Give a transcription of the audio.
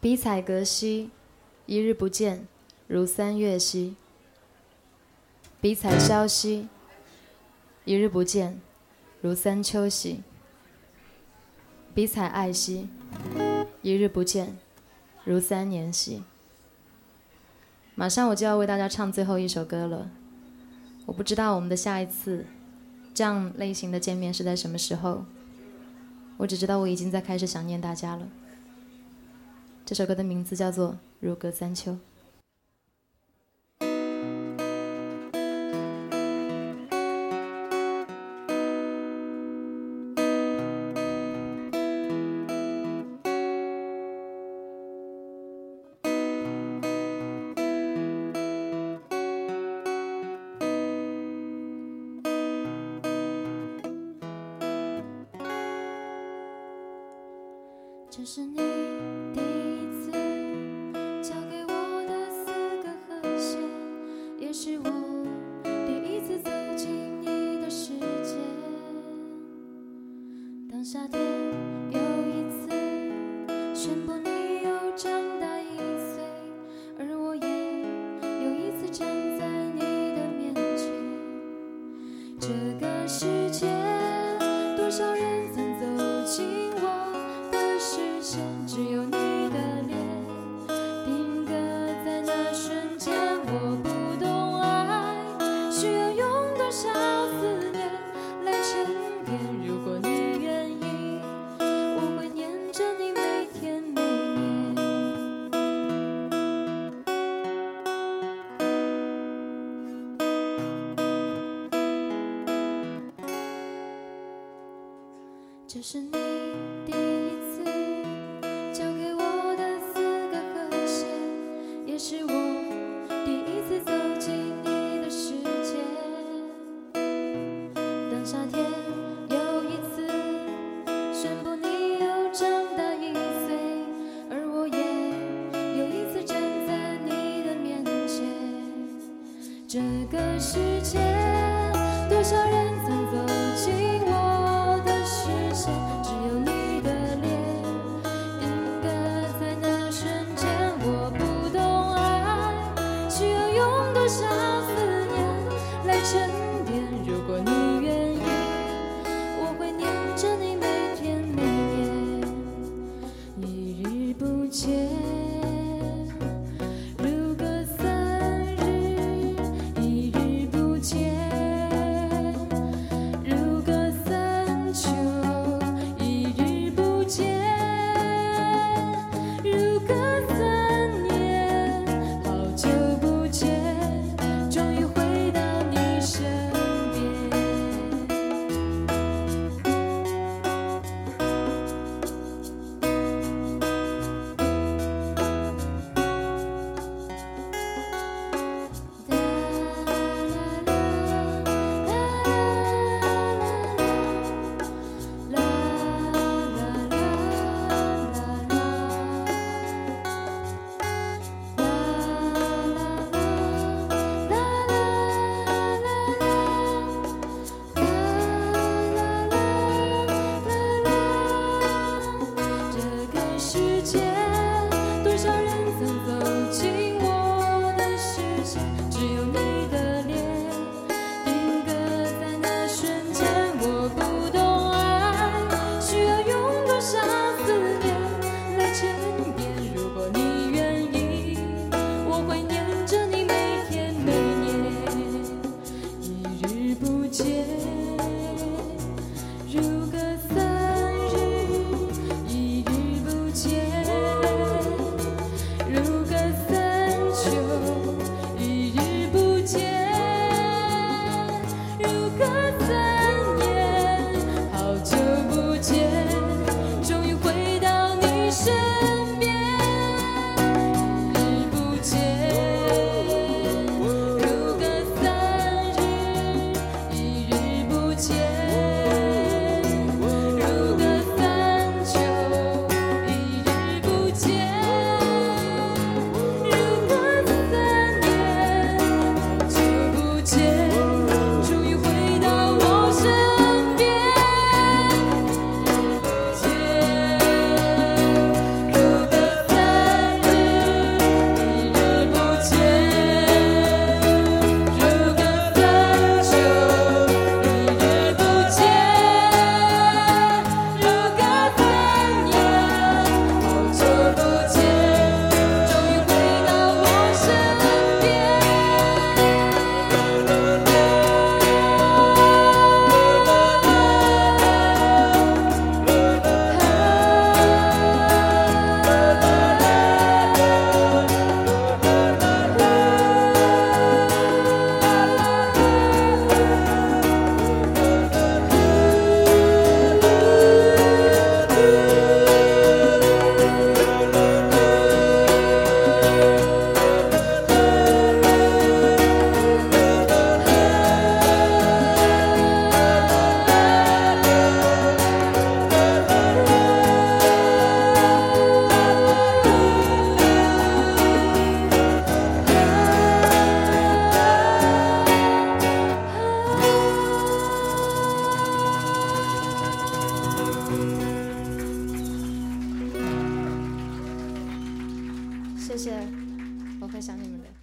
比彩隔兮，一日不见，如三月兮；比采萧兮，一日不见，如三秋兮；比采艾兮，一日不见，如三年兮。马上我就要为大家唱最后一首歌了，我不知道我们的下一次这样类型的见面是在什么时候，我只知道我已经在开始想念大家了。这首歌的名字叫做《如隔三秋》。这是你当夏天又一次宣布你又长大一岁，而我也又一次站在你的面前。这个世界，多少人这是你第一次教给我的四个和弦，也是我第一次走进你的世界。当夏天又一次宣布你又长大一岁，而我也又一次站在你的面前。这个世界，多少人多少思念来沉淀。如果你愿意，我会念着你每天每夜，一日不见。如隔三日，一日不见；如隔三秋，一日不见；如隔如果谢谢，我会想你们的。